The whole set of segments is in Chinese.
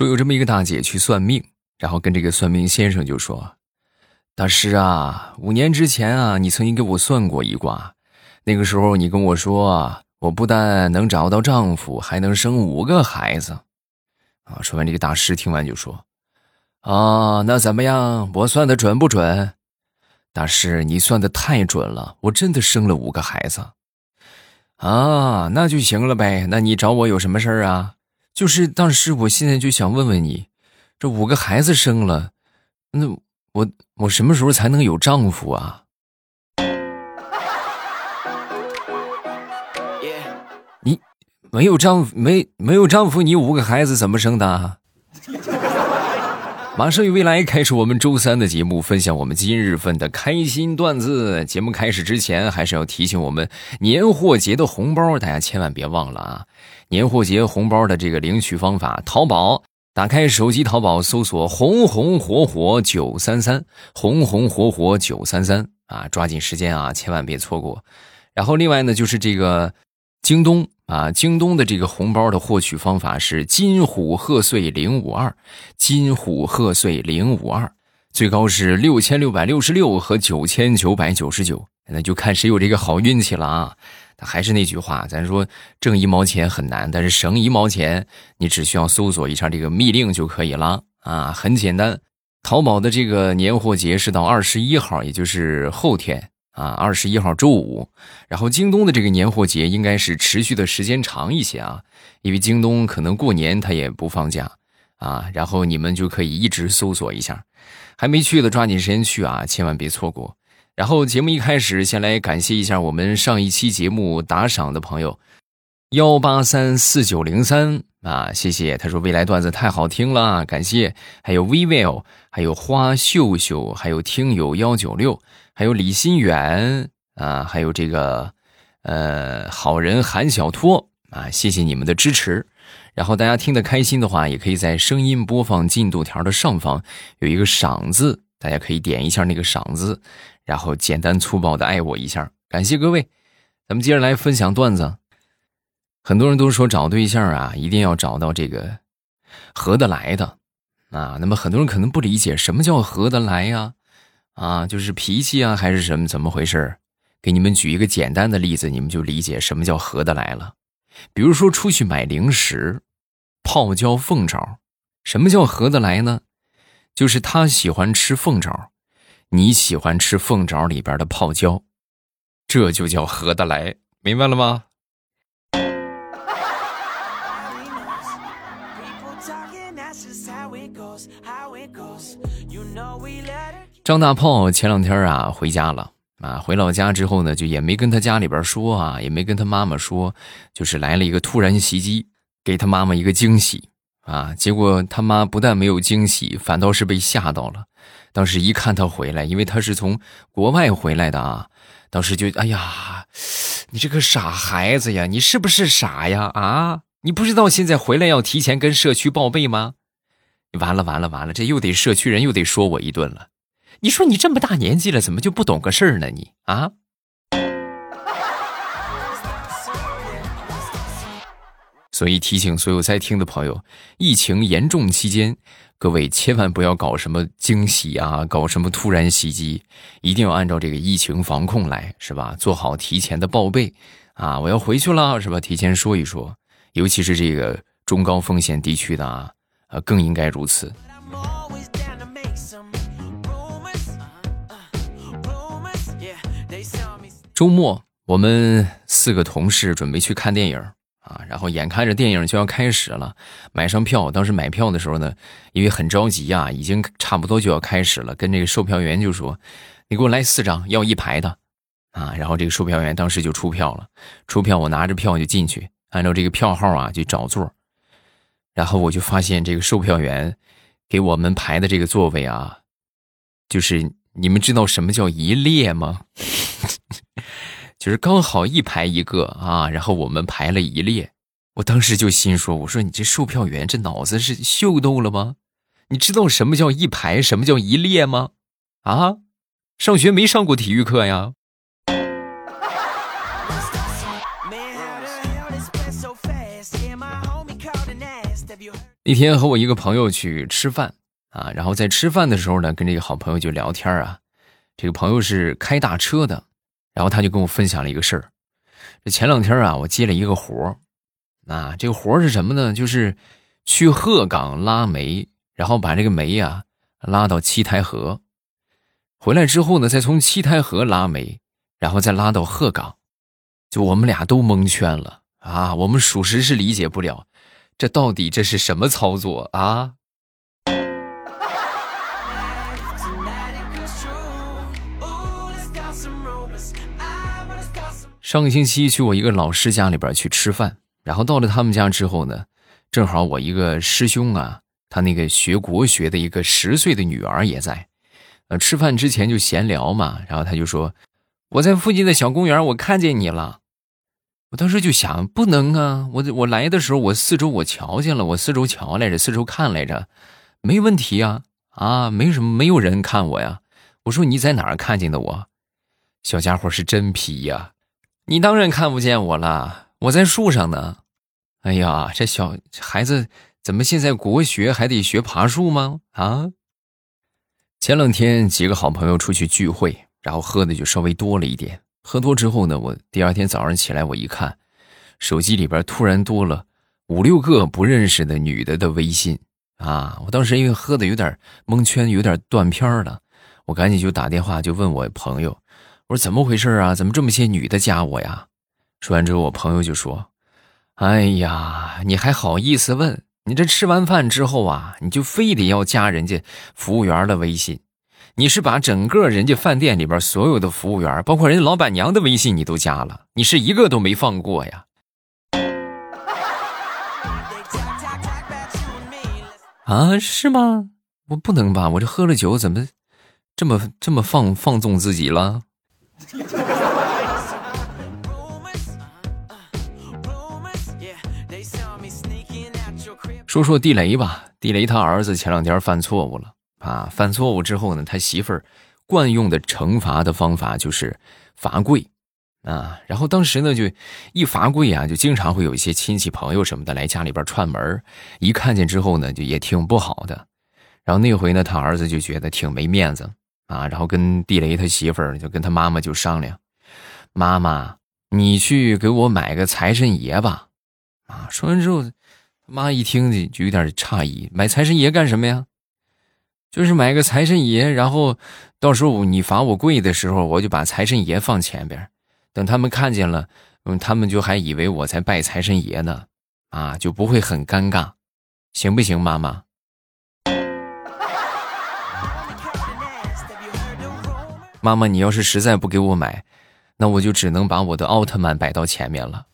说有这么一个大姐去算命，然后跟这个算命先生就说：“大师啊，五年之前啊，你曾经给我算过一卦，那个时候你跟我说，我不但能找到丈夫，还能生五个孩子。”啊，说完这个大师听完就说：“啊，那怎么样？我算的准不准？”大师，你算的太准了，我真的生了五个孩子。啊，那就行了呗。那你找我有什么事儿啊？就是当时，我现在就想问问你，这五个孩子生了，那我我什么时候才能有丈夫啊？你没有丈夫，没没有丈夫，你五个孩子怎么生的？马上与未来开始我们周三的节目，分享我们今日份的开心段子。节目开始之前，还是要提醒我们年货节的红包，大家千万别忘了啊！年货节红包的这个领取方法，淘宝打开手机淘宝搜索“红红火火九三三”，红红火火九三三啊，抓紧时间啊，千万别错过。然后另外呢，就是这个京东。啊，京东的这个红包的获取方法是金虎贺岁零五二，金虎贺岁零五二，最高是六千六百六十六和九千九百九十九，那就看谁有这个好运气了啊！还是那句话，咱说挣一毛钱很难，但是省一毛钱，你只需要搜索一下这个密令就可以了啊，很简单。淘宝的这个年货节是到二十一号，也就是后天。啊，二十一号周五，然后京东的这个年货节应该是持续的时间长一些啊，因为京东可能过年它也不放假啊，然后你们就可以一直搜索一下，还没去的抓紧时间去啊，千万别错过。然后节目一开始，先来感谢一下我们上一期节目打赏的朋友，幺八三四九零三啊，谢谢，他说未来段子太好听了，感谢，还有 Vivo，还有花秀秀，还有听友幺九六。还有李新远啊，还有这个，呃，好人韩小托啊，谢谢你们的支持。然后大家听得开心的话，也可以在声音播放进度条的上方有一个赏字，大家可以点一下那个赏字，然后简单粗暴的爱我一下，感谢各位。咱们接着来分享段子。很多人都说找对象啊，一定要找到这个合得来的啊。那么很多人可能不理解什么叫合得来呀？啊，就是脾气啊，还是什么？怎么回事给你们举一个简单的例子，你们就理解什么叫合得来了。比如说出去买零食，泡椒凤爪，什么叫合得来呢？就是他喜欢吃凤爪，你喜欢吃凤爪里边的泡椒，这就叫合得来，明白了吗？张大炮前两天啊回家了啊，回老家之后呢，就也没跟他家里边说啊，也没跟他妈妈说，就是来了一个突然袭击，给他妈妈一个惊喜啊。结果他妈不但没有惊喜，反倒是被吓到了。当时一看他回来，因为他是从国外回来的啊，当时就哎呀，你这个傻孩子呀，你是不是傻呀啊？你不知道现在回来要提前跟社区报备吗？完了完了完了，这又得社区人又得说我一顿了。你说你这么大年纪了，怎么就不懂个事儿呢？你啊！所以提醒所有在听的朋友，疫情严重期间，各位千万不要搞什么惊喜啊，搞什么突然袭击，一定要按照这个疫情防控来，是吧？做好提前的报备啊！我要回去了，是吧？提前说一说，尤其是这个中高风险地区的啊，啊，更应该如此。周末，我们四个同事准备去看电影啊，然后眼看着电影就要开始了，买上票。当时买票的时候呢，因为很着急啊，已经差不多就要开始了，跟这个售票员就说：“你给我来四张，要一排的。”啊，然后这个售票员当时就出票了，出票我拿着票就进去，按照这个票号啊就找座，然后我就发现这个售票员给我们排的这个座位啊，就是你们知道什么叫一列吗？就是刚好一排一个啊，然后我们排了一列，我当时就心说：“我说你这售票员这脑子是秀逗了吗？你知道什么叫一排，什么叫一列吗？啊，上学没上过体育课呀？” 那天和我一个朋友去吃饭啊，然后在吃饭的时候呢，跟这个好朋友就聊天啊。这个朋友是开大车的，然后他就跟我分享了一个事儿。这前两天啊，我接了一个活儿，啊，这个活儿是什么呢？就是去鹤岗拉煤，然后把这个煤呀拉到七台河，回来之后呢，再从七台河拉煤，然后再拉到鹤岗。就我们俩都蒙圈了啊！我们属实是理解不了，这到底这是什么操作啊？上个星期去我一个老师家里边去吃饭，然后到了他们家之后呢，正好我一个师兄啊，他那个学国学的一个十岁的女儿也在，呃，吃饭之前就闲聊嘛，然后他就说：“我在附近的小公园，我看见你了。”我当时就想，不能啊！我我来的时候，我四周我瞧见了，我四周瞧来着，四周看来着，没问题啊啊，没什么，没有人看我呀。我说你在哪儿看见的我？小家伙是真皮呀！你当然看不见我了，我在树上呢。哎呀，这小孩子怎么现在国学还得学爬树吗？啊！前两天几个好朋友出去聚会，然后喝的就稍微多了一点。喝多之后呢，我第二天早上起来，我一看，手机里边突然多了五六个不认识的女的的微信啊！我当时因为喝的有点蒙圈，有点断片了，我赶紧就打电话就问我朋友，我说怎么回事啊？怎么这么些女的加我呀？说完之后，我朋友就说：“哎呀，你还好意思问？你这吃完饭之后啊，你就非得要加人家服务员的微信。”你是把整个人家饭店里边所有的服务员，包括人家老板娘的微信，你都加了，你是一个都没放过呀？啊，是吗？我不能吧？我这喝了酒，怎么这么这么放放纵自己了？说说地雷吧，地雷他儿子前两天犯错误了。啊，犯错误之后呢，他媳妇儿惯用的惩罚的方法就是罚跪啊。然后当时呢，就一罚跪啊，就经常会有一些亲戚朋友什么的来家里边串门一看见之后呢，就也挺不好的。然后那回呢，他儿子就觉得挺没面子啊，然后跟地雷他媳妇儿就跟他妈妈就商量：“妈妈，你去给我买个财神爷吧。”啊，说完之后，他妈一听就就有点诧异：“买财神爷干什么呀？”就是买个财神爷，然后到时候你罚我跪的时候，我就把财神爷放前边，等他们看见了，嗯，他们就还以为我在拜财神爷呢，啊，就不会很尴尬，行不行，妈妈？妈妈，你要是实在不给我买，那我就只能把我的奥特曼摆到前面了。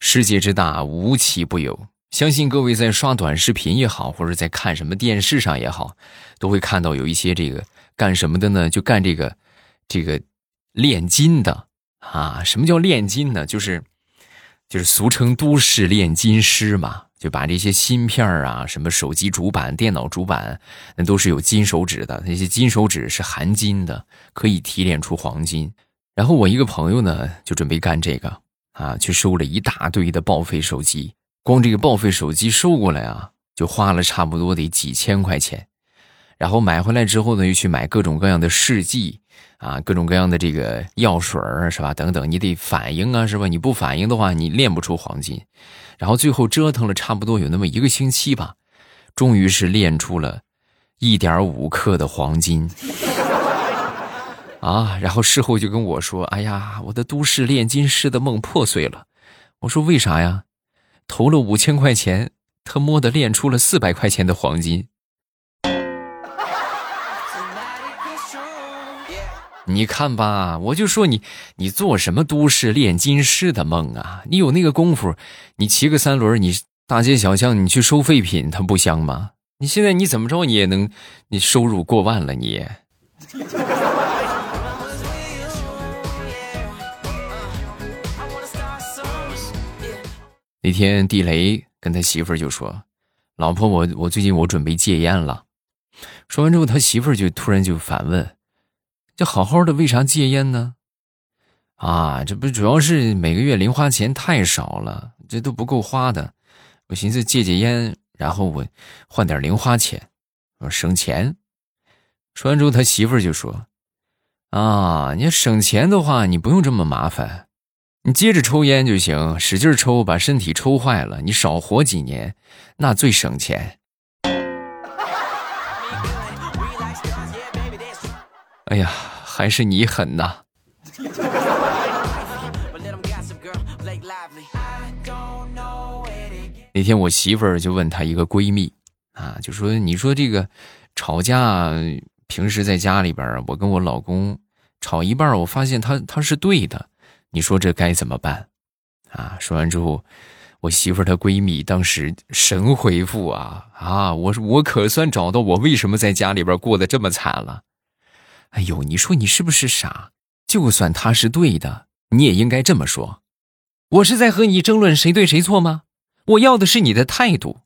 世界之大，无奇不有。相信各位在刷短视频也好，或者在看什么电视上也好，都会看到有一些这个干什么的呢？就干这个，这个炼金的啊。什么叫炼金呢？就是就是俗称都市炼金师嘛。就把这些芯片啊，什么手机主板、电脑主板，那都是有金手指的。那些金手指是含金的，可以提炼出黄金。然后我一个朋友呢，就准备干这个。啊，去收了一大堆的报废手机，光这个报废手机收过来啊，就花了差不多得几千块钱。然后买回来之后呢，又去买各种各样的试剂啊，各种各样的这个药水儿是吧？等等，你得反应啊，是吧？你不反应的话，你炼不出黄金。然后最后折腾了差不多有那么一个星期吧，终于是炼出了一点五克的黄金。啊，然后事后就跟我说：“哎呀，我的都市炼金师的梦破碎了。”我说：“为啥呀？投了五千块钱，他摸的炼出了四百块钱的黄金。”你看吧，我就说你，你做什么都市炼金师的梦啊？你有那个功夫，你骑个三轮，你大街小巷，你去收废品，它不香吗？你现在你怎么着，你也能，你收入过万了，你。那天地雷跟他媳妇儿就说：“老婆，我我最近我准备戒烟了。”说完之后，他媳妇儿就突然就反问：“这好好的为啥戒烟呢？啊，这不主要是每个月零花钱太少了，这都不够花的。我寻思戒戒烟，然后我换点零花钱，我省钱。说完之后，他媳妇儿就说：“啊，你要省钱的话，你不用这么麻烦，你接着抽烟就行，使劲抽，把身体抽坏了，你少活几年，那最省钱。”哎呀，还是你狠呐！那天我媳妇儿就问她一个闺蜜，啊，就说：“你说这个吵架，平时在家里边，我跟我老公吵一半，我发现他他是对的，你说这该怎么办？”啊，说完之后，我媳妇儿她闺蜜当时神回复啊啊，我说我可算找到我为什么在家里边过得这么惨了。哎呦，你说你是不是傻？就算他是对的，你也应该这么说。我是在和你争论谁对谁错吗？我要的是你的态度。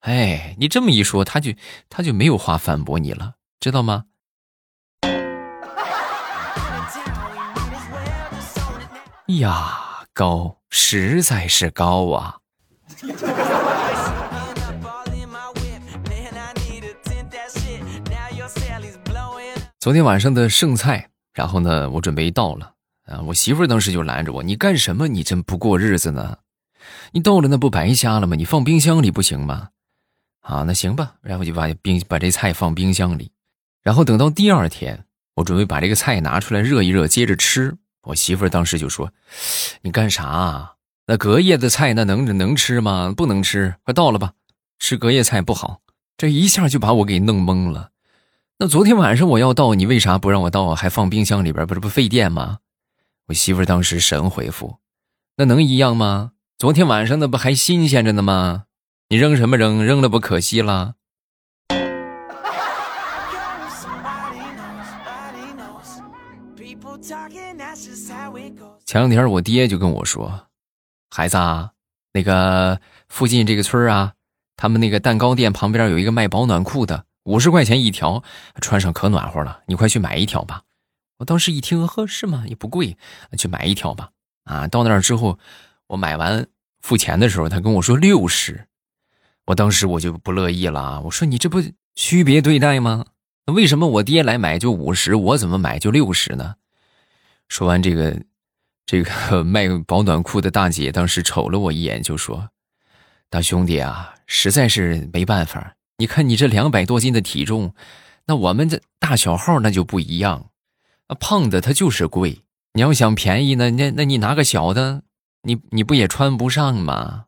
哎，你这么一说，他就他就没有话反驳你了，知道吗？呀，高，实在是高啊！昨天晚上的剩菜，然后呢，我准备倒了啊，我媳妇儿当时就拦着我：“你干什么？你真不过日子呢？”你倒了那不白瞎了吗？你放冰箱里不行吗？啊，那行吧，然后就把冰把这菜放冰箱里，然后等到第二天，我准备把这个菜拿出来热一热，接着吃。我媳妇儿当时就说：“你干啥？啊那隔夜的菜那能能吃吗？不能吃，快倒了吧，吃隔夜菜不好。”这一下就把我给弄懵了。那昨天晚上我要倒，你为啥不让我倒，还放冰箱里边？不是不费电吗？我媳妇当时神回复：“那能一样吗？”昨天晚上那不还新鲜着呢吗？你扔什么扔？扔了不可惜了？前两天我爹就跟我说：“孩子啊，那个附近这个村啊，他们那个蛋糕店旁边有一个卖保暖裤的，五十块钱一条，穿上可暖和了。你快去买一条吧。”我当时一听，呵，是吗？也不贵，去买一条吧。啊，到那儿之后，我买完。付钱的时候，他跟我说六十，我当时我就不乐意了。我说你这不区别对待吗？那为什么我爹来买就五十，我怎么买就六十呢？说完这个，这个 卖保暖裤的大姐当时瞅了我一眼，就说：“大兄弟啊，实在是没办法。你看你这两百多斤的体重，那我们这大小号那就不一样，胖的它就是贵。你要想便宜呢，那那你拿个小的。”你你不也穿不上吗？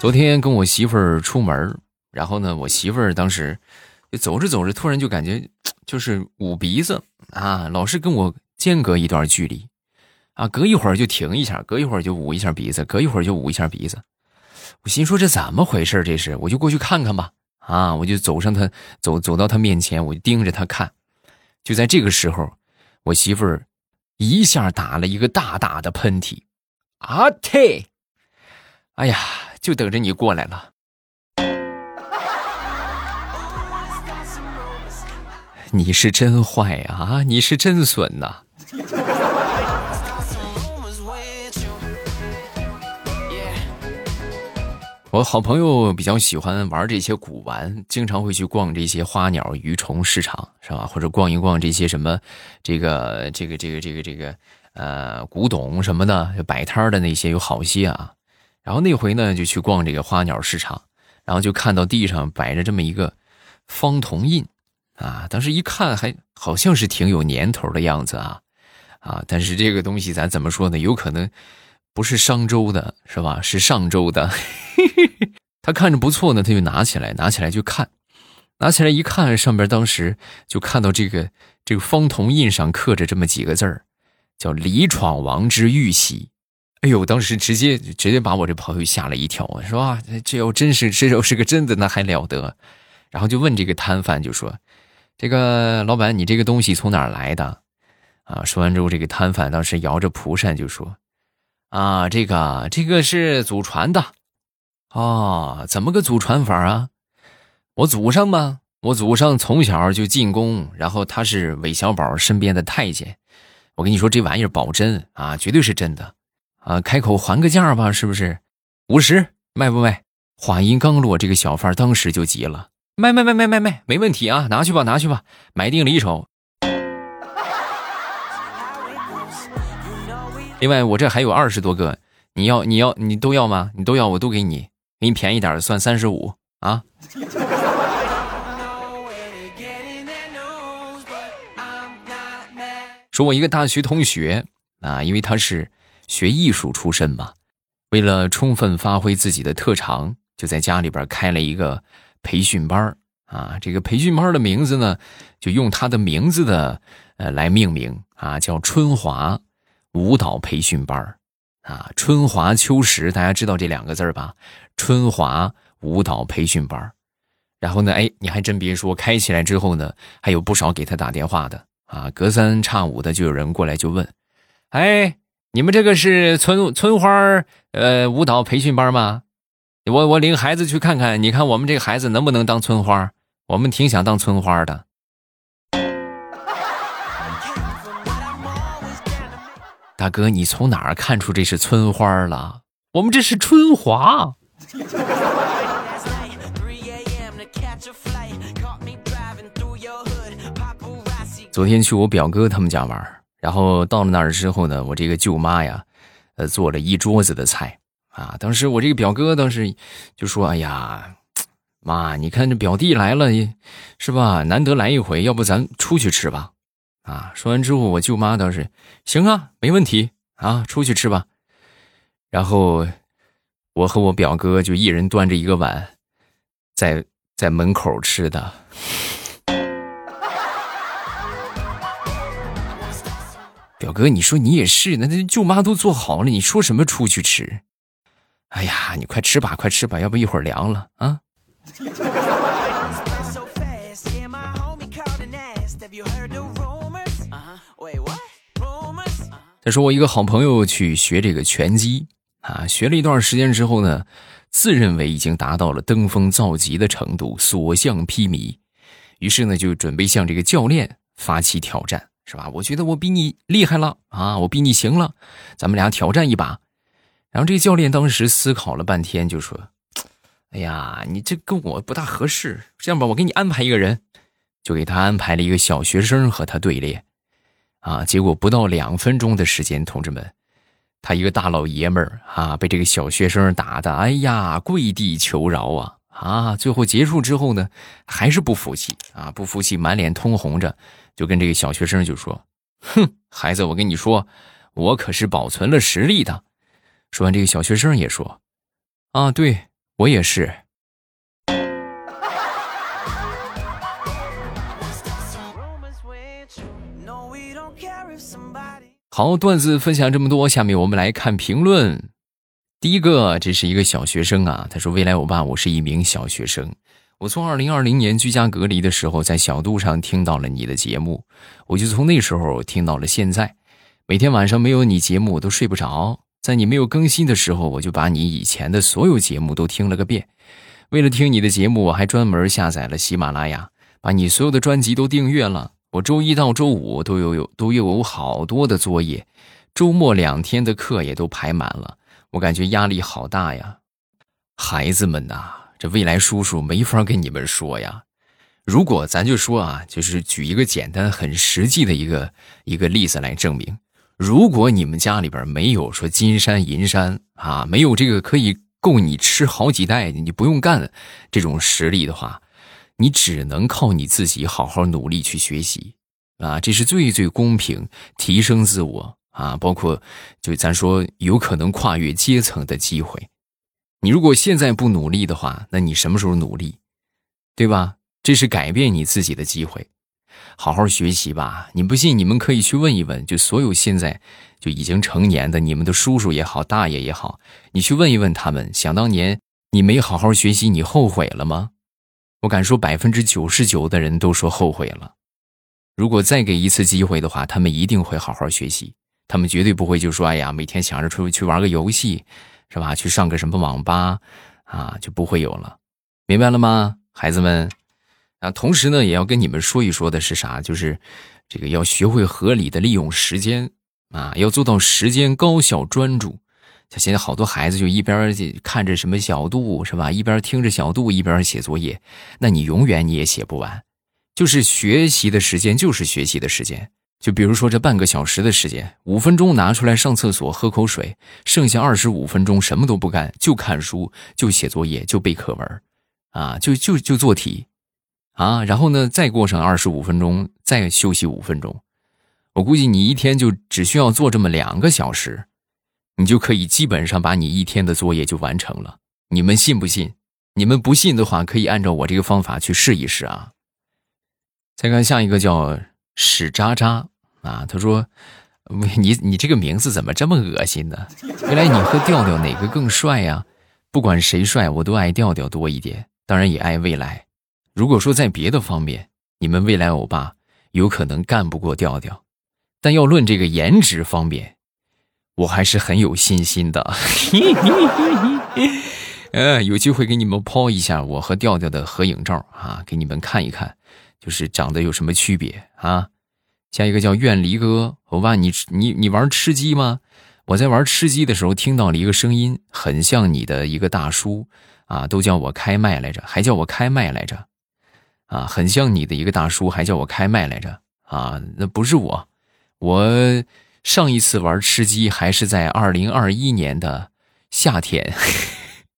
昨天跟我媳妇儿出门，然后呢，我媳妇儿当时就走着走着，突然就感觉就是捂鼻子啊，老是跟我间隔一段距离啊，隔一会儿就停一下，隔一会儿就捂一下鼻子，隔一会儿就捂一下鼻子。我心说这怎么回事？这是，我就过去看看吧。啊！我就走上他，走走到他面前，我就盯着他看。就在这个时候，我媳妇儿一下打了一个大大的喷嚏。啊嚏！哎呀，就等着你过来了。你是真坏啊！你是真损呐！我好朋友比较喜欢玩这些古玩，经常会去逛这些花鸟鱼虫市场，是吧？或者逛一逛这些什么，这个这个这个这个这个呃古董什么的，摆摊的那些有好些啊。然后那回呢，就去逛这个花鸟市场，然后就看到地上摆着这么一个方铜印啊，当时一看还好像是挺有年头的样子啊啊！但是这个东西咱怎么说呢？有可能。不是商周的，是吧？是上周的。他看着不错呢，他就拿起来，拿起来就看，拿起来一看，上边当时就看到这个这个方铜印上刻着这么几个字儿，叫“李闯王之玉玺”。哎呦，当时直接直接把我这朋友吓了一跳啊！说啊，这要真是这要是个真的，那还了得？然后就问这个摊贩，就说：“这个老板，你这个东西从哪来的？”啊，说完之后，这个摊贩当时摇着蒲扇就说。啊，这个这个是祖传的，哦，怎么个祖传法啊？我祖上嘛，我祖上从小就进宫，然后他是韦小宝身边的太监。我跟你说，这玩意儿保真啊，绝对是真的啊！开口还个价吧，是不是？五十卖不卖？话音刚落，这个小贩当时就急了：卖卖卖卖卖卖，没问题啊，拿去吧拿去吧，买定离手。另外，我这还有二十多个，你要你要你都要吗？你都要我都给你，给你便宜点算三十五啊。说，我一个大学同学啊，因为他是学艺术出身嘛，为了充分发挥自己的特长，就在家里边开了一个培训班啊。这个培训班的名字呢，就用他的名字的呃来命名啊，叫春华舞蹈培训班啊。春华秋实，大家知道这两个字吧？春华舞蹈培训班然后呢，哎，你还真别说，开起来之后呢，还有不少给他打电话的。啊，隔三差五的就有人过来就问，哎，你们这个是村村花呃舞蹈培训班吗？我我领孩子去看看，你看我们这个孩子能不能当村花？我们挺想当村花的。大哥，你从哪儿看出这是村花了？我们这是春华。昨天去我表哥他们家玩，然后到了那儿之后呢，我这个舅妈呀，呃，做了一桌子的菜啊。当时我这个表哥当时就说：“哎呀，妈，你看这表弟来了，是吧？难得来一回，要不咱出去吃吧？”啊，说完之后，我舅妈倒是：“行啊，没问题啊，出去吃吧。”然后我和我表哥就一人端着一个碗，在在门口吃的。表哥，你说你也是，那那舅妈都做好了，你说什么出去吃？哎呀，你快吃吧，快吃吧，要不一会儿凉了啊！他说我一个好朋友去学这个拳击啊，学了一段时间之后呢，自认为已经达到了登峰造极的程度，所向披靡，于是呢就准备向这个教练发起挑战。是吧？我觉得我比你厉害了啊！我比你行了，咱们俩挑战一把。然后这个教练当时思考了半天，就说：“哎呀，你这跟我不大合适。这样吧，我给你安排一个人，就给他安排了一个小学生和他对练。啊，结果不到两分钟的时间，同志们，他一个大老爷们儿啊，被这个小学生打的，哎呀，跪地求饶啊！啊，最后结束之后呢，还是不服气啊，不服气，满脸通红着。”就跟这个小学生就说：“哼，孩子，我跟你说，我可是保存了实力的。”说完，这个小学生也说：“啊，对我也是。”好，段子分享这么多，下面我们来看评论。第一个，这是一个小学生啊，他说：“未来欧巴，我是一名小学生。”我从二零二零年居家隔离的时候，在小度上听到了你的节目，我就从那时候听到了现在。每天晚上没有你节目，我都睡不着。在你没有更新的时候，我就把你以前的所有节目都听了个遍。为了听你的节目，我还专门下载了喜马拉雅，把你所有的专辑都订阅了。我周一到周五都有有都又有好多的作业，周末两天的课也都排满了，我感觉压力好大呀，孩子们呐。这未来叔叔没法跟你们说呀。如果咱就说啊，就是举一个简单、很实际的一个一个例子来证明：如果你们家里边没有说金山银山啊，没有这个可以够你吃好几代，你不用干这种实力的话，你只能靠你自己好好努力去学习啊，这是最最公平、提升自我啊，包括就咱说有可能跨越阶层的机会。你如果现在不努力的话，那你什么时候努力，对吧？这是改变你自己的机会，好好学习吧。你不信，你们可以去问一问，就所有现在就已经成年的你们的叔叔也好，大爷也好，你去问一问他们，想当年你没好好学习，你后悔了吗？我敢说，百分之九十九的人都说后悔了。如果再给一次机会的话，他们一定会好好学习，他们绝对不会就说：“哎呀，每天想着出去去玩个游戏。”是吧？去上个什么网吧，啊，就不会有了，明白了吗，孩子们？啊，同时呢，也要跟你们说一说的是啥？就是这个要学会合理的利用时间啊，要做到时间高效专注。像现在好多孩子就一边看着什么小度是吧，一边听着小度，一边写作业，那你永远你也写不完。就是学习的时间就是学习的时间，就比如说这半个小时的时间，五分钟拿出来上厕所喝口水，剩下二十五分钟什么都不干，就看书，就写作业，就背课文，啊，就就就做题。啊，然后呢，再过上二十五分钟，再休息五分钟，我估计你一天就只需要做这么两个小时，你就可以基本上把你一天的作业就完成了。你们信不信？你们不信的话，可以按照我这个方法去试一试啊。再看下一个叫史渣渣啊，他说：“你你这个名字怎么这么恶心呢？原来你和调调哪个更帅呀？不管谁帅，我都爱调调多一点，当然也爱未来。”如果说在别的方面，你们未来欧巴有可能干不过调调，但要论这个颜值方面，我还是很有信心的。呃，有机会给你们抛一下我和调调的合影照啊，给你们看一看，就是长得有什么区别啊？下一个叫怨离哥，我问，你你你玩吃鸡吗？我在玩吃鸡的时候听到了一个声音，很像你的一个大叔啊，都叫我开麦来着，还叫我开麦来着。啊，很像你的一个大叔，还叫我开麦来着啊！那不是我，我上一次玩吃鸡还是在二零二一年的夏天，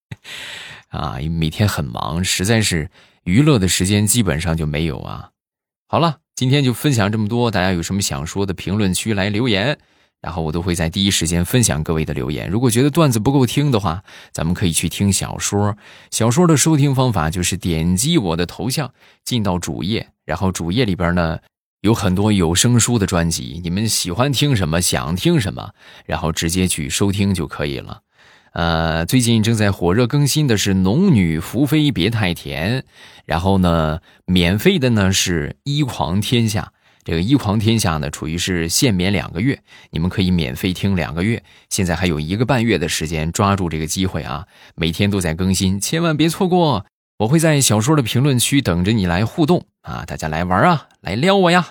啊，每天很忙，实在是娱乐的时间基本上就没有啊。好了，今天就分享这么多，大家有什么想说的，评论区来留言。然后我都会在第一时间分享各位的留言。如果觉得段子不够听的话，咱们可以去听小说。小说的收听方法就是点击我的头像，进到主页，然后主页里边呢有很多有声书的专辑，你们喜欢听什么，想听什么，然后直接去收听就可以了。呃，最近正在火热更新的是《农女福妃别太甜》，然后呢，免费的呢是《一狂天下》。这个一狂天下呢，处于是限免两个月，你们可以免费听两个月。现在还有一个半月的时间，抓住这个机会啊！每天都在更新，千万别错过。我会在小说的评论区等着你来互动啊！大家来玩啊，来撩我呀！